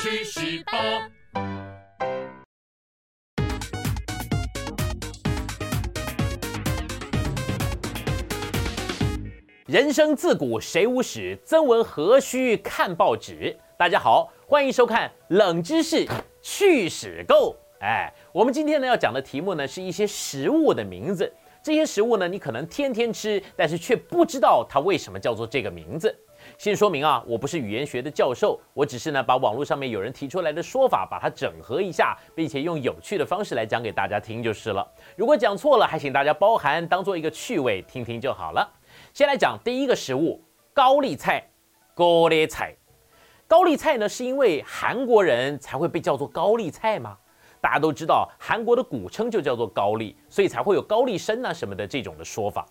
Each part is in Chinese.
去十八。人生自古谁无死，曾闻何须看报纸。大家好，欢迎收看《冷知识趣史购》。哎，我们今天呢要讲的题目呢是一些食物的名字。这些食物呢，你可能天天吃，但是却不知道它为什么叫做这个名字。先说明啊，我不是语言学的教授，我只是呢把网络上面有人提出来的说法，把它整合一下，并且用有趣的方式来讲给大家听就是了。如果讲错了，还请大家包涵，当做一个趣味听听就好了。先来讲第一个食物，高丽菜。高丽菜，高丽菜呢，是因为韩国人才会被叫做高丽菜吗？大家都知道，韩国的古称就叫做高丽，所以才会有高丽参啊什么的这种的说法。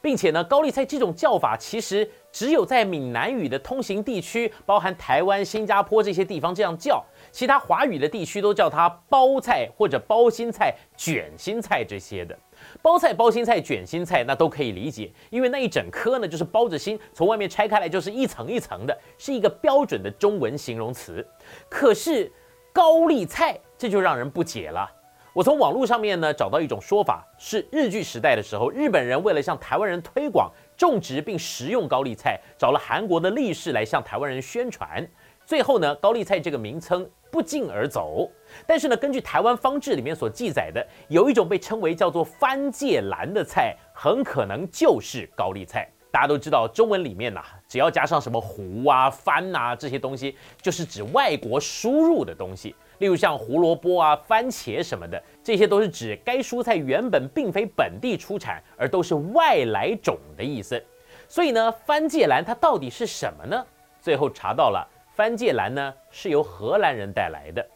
并且呢，高丽菜这种叫法其实只有在闽南语的通行地区，包含台湾、新加坡这些地方这样叫，其他华语的地区都叫它包菜或者包心菜、卷心菜这些的。包菜、包心菜、卷心菜那都可以理解，因为那一整颗呢就是包着心，从外面拆开来就是一层一层的，是一个标准的中文形容词。可是高丽菜这就让人不解了。我从网络上面呢找到一种说法，是日据时代的时候，日本人为了向台湾人推广种植并食用高丽菜，找了韩国的力士来向台湾人宣传。最后呢，高丽菜这个名称不胫而走。但是呢，根据台湾方志里面所记载的，有一种被称为叫做番芥兰的菜，很可能就是高丽菜。大家都知道，中文里面呐，只要加上什么胡啊、番呐这些东西，就是指外国输入的东西。例如像胡萝卜啊、番茄什么的，这些都是指该蔬菜原本并非本地出产，而都是外来种的意思。所以呢，番芥兰它到底是什么呢？最后查到了，番芥兰呢是由荷兰人带来的。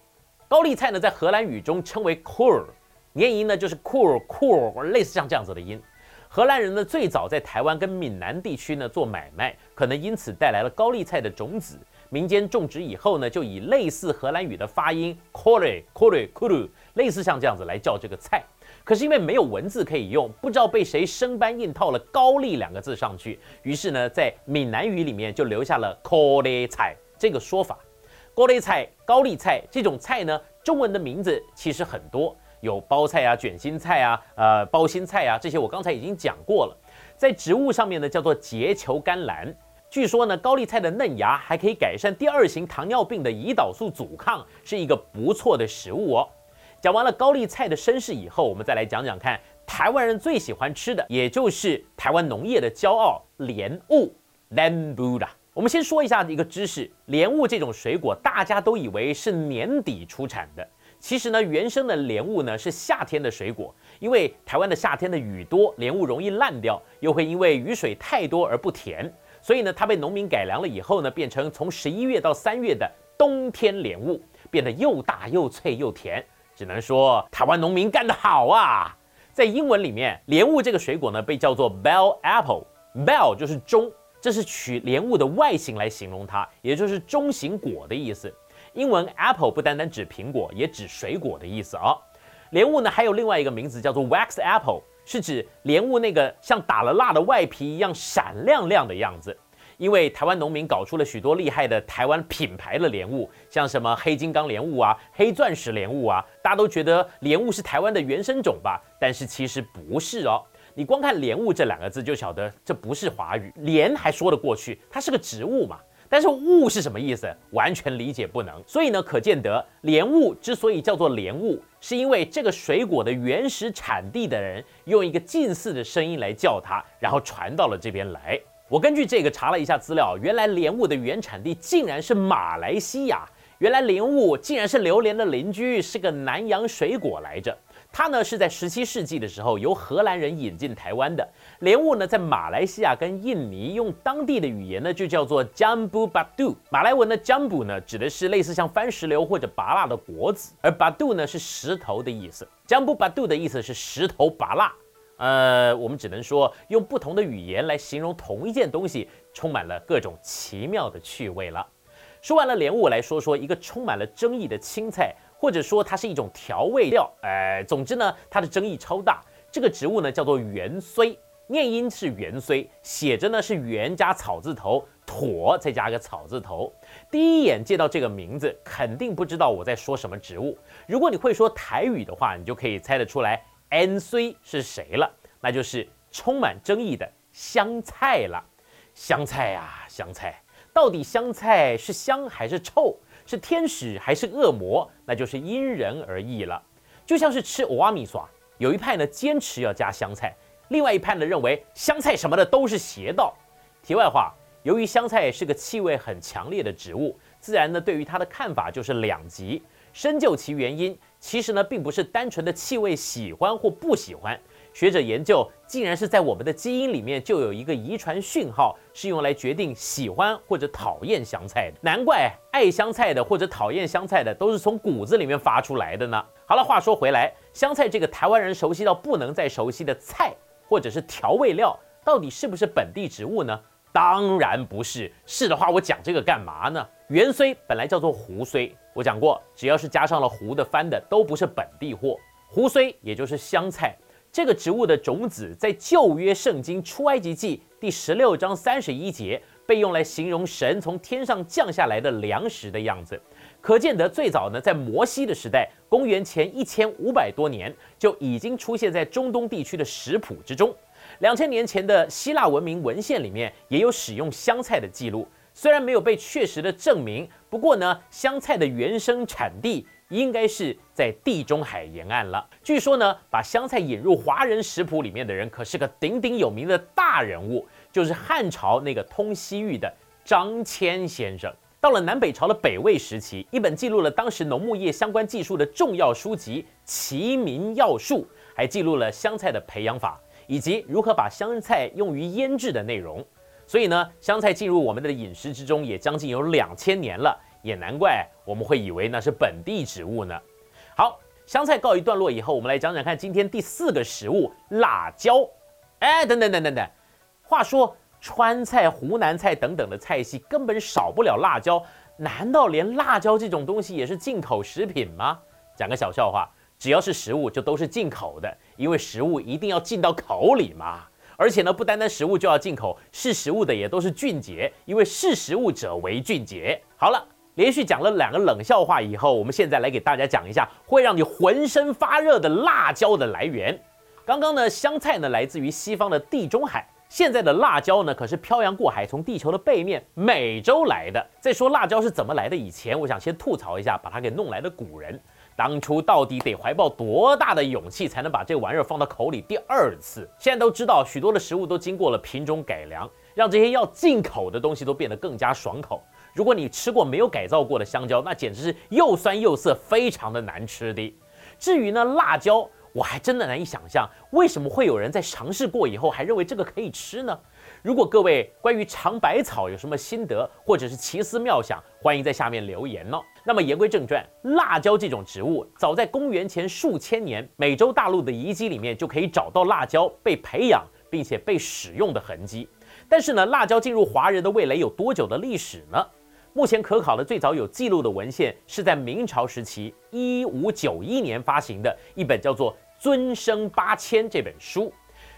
高丽菜呢，在荷兰语中称为 kool，念音呢就是 kool kool，类似像这样子的音。荷兰人呢最早在台湾跟闽南地区呢做买卖，可能因此带来了高丽菜的种子。民间种植以后呢，就以类似荷兰语的发音 k o r e k o r e k u r u 类似像这样子来叫这个菜。可是因为没有文字可以用，不知道被谁生搬硬套了“高丽”两个字上去，于是呢，在闽南语里面就留下了 “ko li 菜”这个说法。高丽菜、高丽菜这种菜呢，中文的名字其实很多，有包菜啊、卷心菜啊、呃包心菜啊，这些我刚才已经讲过了。在植物上面呢，叫做结球甘蓝。据说呢，高丽菜的嫩芽还可以改善第二型糖尿病的胰岛素阻抗，是一个不错的食物哦。讲完了高丽菜的身世以后，我们再来讲讲看台湾人最喜欢吃的，也就是台湾农业的骄傲——莲雾 （Lambu） 我们先说一下一个知识：莲雾这种水果，大家都以为是年底出产的。其实呢，原生的莲雾呢是夏天的水果，因为台湾的夏天的雨多，莲雾容易烂掉，又会因为雨水太多而不甜。所以呢，它被农民改良了以后呢，变成从十一月到三月的冬天莲雾，变得又大又脆又甜。只能说台湾农民干得好啊！在英文里面，莲雾这个水果呢，被叫做 bell apple。bell 就是中，这是取莲雾的外形来形容它，也就是中型果的意思。英文 apple 不单单指苹果，也指水果的意思啊。莲雾呢，还有另外一个名字叫做 wax apple。是指莲雾那个像打了蜡的外皮一样闪亮亮的样子，因为台湾农民搞出了许多厉害的台湾品牌的莲雾，像什么黑金刚莲雾啊、黑钻石莲雾啊，大家都觉得莲雾是台湾的原生种吧？但是其实不是哦，你光看莲雾这两个字就晓得这不是华语，莲还说得过去，它是个植物嘛。但是物是什么意思？完全理解不能。所以呢，可见得莲雾之所以叫做莲雾，是因为这个水果的原始产地的人用一个近似的声音来叫它，然后传到了这边来。我根据这个查了一下资料，原来莲雾的原产地竟然是马来西亚。原来莲雾竟然是榴莲的邻居，是个南洋水果来着。它呢是在十七世纪的时候由荷兰人引进台湾的莲雾呢，在马来西亚跟印尼用当地的语言呢就叫做 Jambu Badu。马来文的 Jambu 呢指的是类似像番石榴或者拔辣的果子，而 Badu 呢是石头的意思。Jambu Badu 的意思是石头拔辣。呃，我们只能说用不同的语言来形容同一件东西，充满了各种奇妙的趣味了。说完了莲雾，来说说一个充满了争议的青菜。或者说它是一种调味料，哎，总之呢，它的争议超大。这个植物呢叫做芫荽，念音是元虽，写着呢是元加草字头，妥再加个草字头。第一眼见到这个名字，肯定不知道我在说什么植物。如果你会说台语的话，你就可以猜得出来，N 虽是谁了？那就是充满争议的香菜了。香菜啊，香菜，到底香菜是香还是臭？是天使还是恶魔？那就是因人而异了。就像是吃阿米耍，有一派呢坚持要加香菜，另外一派呢认为香菜什么的都是邪道。题外话，由于香菜是个气味很强烈的植物，自然呢对于它的看法就是两极。深究其原因，其实呢并不是单纯的气味喜欢或不喜欢。学者研究，竟然是在我们的基因里面就有一个遗传讯号，是用来决定喜欢或者讨厌香菜的。难怪爱香菜的或者讨厌香菜的都是从骨子里面发出来的呢。好了，话说回来，香菜这个台湾人熟悉到不能再熟悉的菜，或者是调味料，到底是不是本地植物呢？当然不是。是的话，我讲这个干嘛呢？芫荽本来叫做胡荽，我讲过，只要是加上了胡的番的，都不是本地货。胡荽也就是香菜。这个植物的种子在旧约圣经出埃及记第十六章三十一节被用来形容神从天上降下来的粮食的样子，可见得最早呢，在摩西的时代，公元前一千五百多年就已经出现在中东地区的食谱之中。两千年前的希腊文明文献里面也有使用香菜的记录，虽然没有被确实的证明，不过呢，香菜的原生产地。应该是在地中海沿岸了。据说呢，把香菜引入华人食谱里面的人，可是个鼎鼎有名的大人物，就是汉朝那个通西域的张骞先生。到了南北朝的北魏时期，一本记录了当时农牧业相关技术的重要书籍《齐民要术》，还记录了香菜的培养法以及如何把香菜用于腌制的内容。所以呢，香菜进入我们的饮食之中也将近有两千年了。也难怪我们会以为那是本地植物呢。好，香菜告一段落以后，我们来讲讲看今天第四个食物——辣椒。哎，等等等等等，话说川菜、湖南菜等等的菜系根本少不了辣椒，难道连辣椒这种东西也是进口食品吗？讲个小笑话，只要是食物就都是进口的，因为食物一定要进到口里嘛。而且呢，不单单食物就要进口，是食物的也都是俊杰，因为是食物者为俊杰。好了。连续讲了两个冷笑话以后，我们现在来给大家讲一下会让你浑身发热的辣椒的来源。刚刚呢，香菜呢来自于西方的地中海，现在的辣椒呢可是漂洋过海从地球的背面美洲来的。在说辣椒是怎么来的以前，我想先吐槽一下把它给弄来的古人，当初到底得怀抱多大的勇气才能把这玩意儿放到口里第二次？现在都知道许多的食物都经过了品种改良，让这些要进口的东西都变得更加爽口。如果你吃过没有改造过的香蕉，那简直是又酸又涩，非常的难吃的。至于呢辣椒，我还真的难以想象，为什么会有人在尝试过以后还认为这个可以吃呢？如果各位关于尝百草有什么心得，或者是奇思妙想，欢迎在下面留言哦。那么言归正传，辣椒这种植物，早在公元前数千年，美洲大陆的遗迹里面就可以找到辣椒被培养并且被使用的痕迹。但是呢，辣椒进入华人的味蕾有多久的历史呢？目前可考的最早有记录的文献是在明朝时期一五九一年发行的一本叫做《尊生八千》这本书，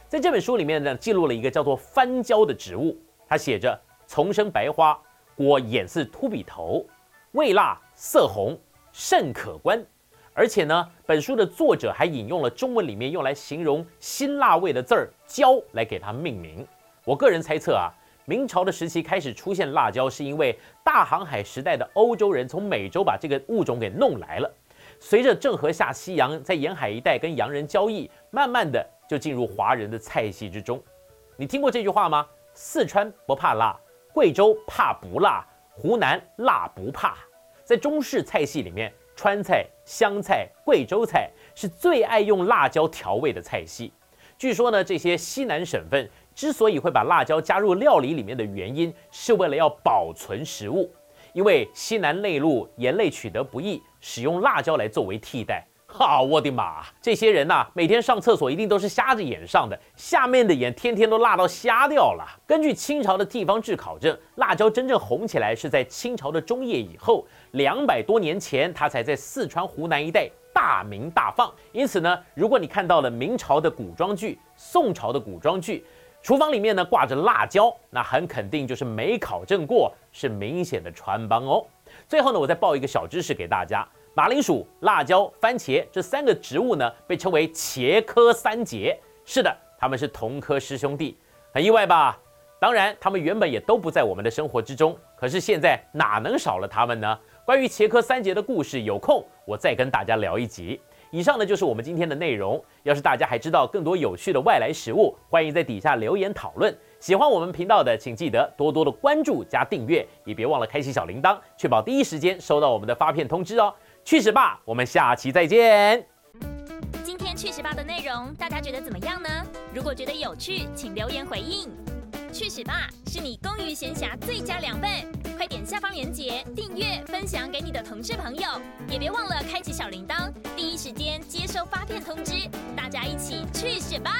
在这本书里面呢，记录了一个叫做番椒的植物，它写着丛生白花，果眼似秃笔头，味辣色红，甚可观。而且呢，本书的作者还引用了中文里面用来形容辛辣味的字儿“椒”来给它命名。我个人猜测啊。明朝的时期开始出现辣椒，是因为大航海时代的欧洲人从美洲把这个物种给弄来了。随着郑和下西洋，在沿海一带跟洋人交易，慢慢的就进入华人的菜系之中。你听过这句话吗？四川不怕辣，贵州怕不辣，湖南辣不怕。在中式菜系里面，川菜、湘菜、贵州菜是最爱用辣椒调味的菜系。据说呢，这些西南省份。之所以会把辣椒加入料理里面的原因，是为了要保存食物，因为西南内陆盐类取得不易，使用辣椒来作为替代。哈，我的妈！这些人呐，每天上厕所一定都是瞎着眼上的，下面的眼天天都辣到瞎掉了。根据清朝的地方志考证，辣椒真正红起来是在清朝的中叶以后，两百多年前，它才在四川、湖南一带大名大放。因此呢，如果你看到了明朝的古装剧、宋朝的古装剧，厨房里面呢挂着辣椒，那很肯定就是没考证过，是明显的穿帮哦。最后呢，我再报一个小知识给大家：马铃薯、辣椒、番茄这三个植物呢，被称为茄科三杰。是的，他们是同科师兄弟，很意外吧？当然，他们原本也都不在我们的生活之中，可是现在哪能少了他们呢？关于茄科三杰的故事，有空我再跟大家聊一集。以上呢就是我们今天的内容。要是大家还知道更多有趣的外来食物，欢迎在底下留言讨论。喜欢我们频道的，请记得多多的关注加订阅，也别忘了开启小铃铛，确保第一时间收到我们的发片通知哦。去屎吧，我们下期再见。今天去屎吧的内容，大家觉得怎么样呢？如果觉得有趣，请留言回应。去屎吧是你工余闲暇最佳良伴，快点下方链接订阅分享给你的同事朋友，也别忘了开启小铃铛，第一时间接收发片通知。大家一起去选吧！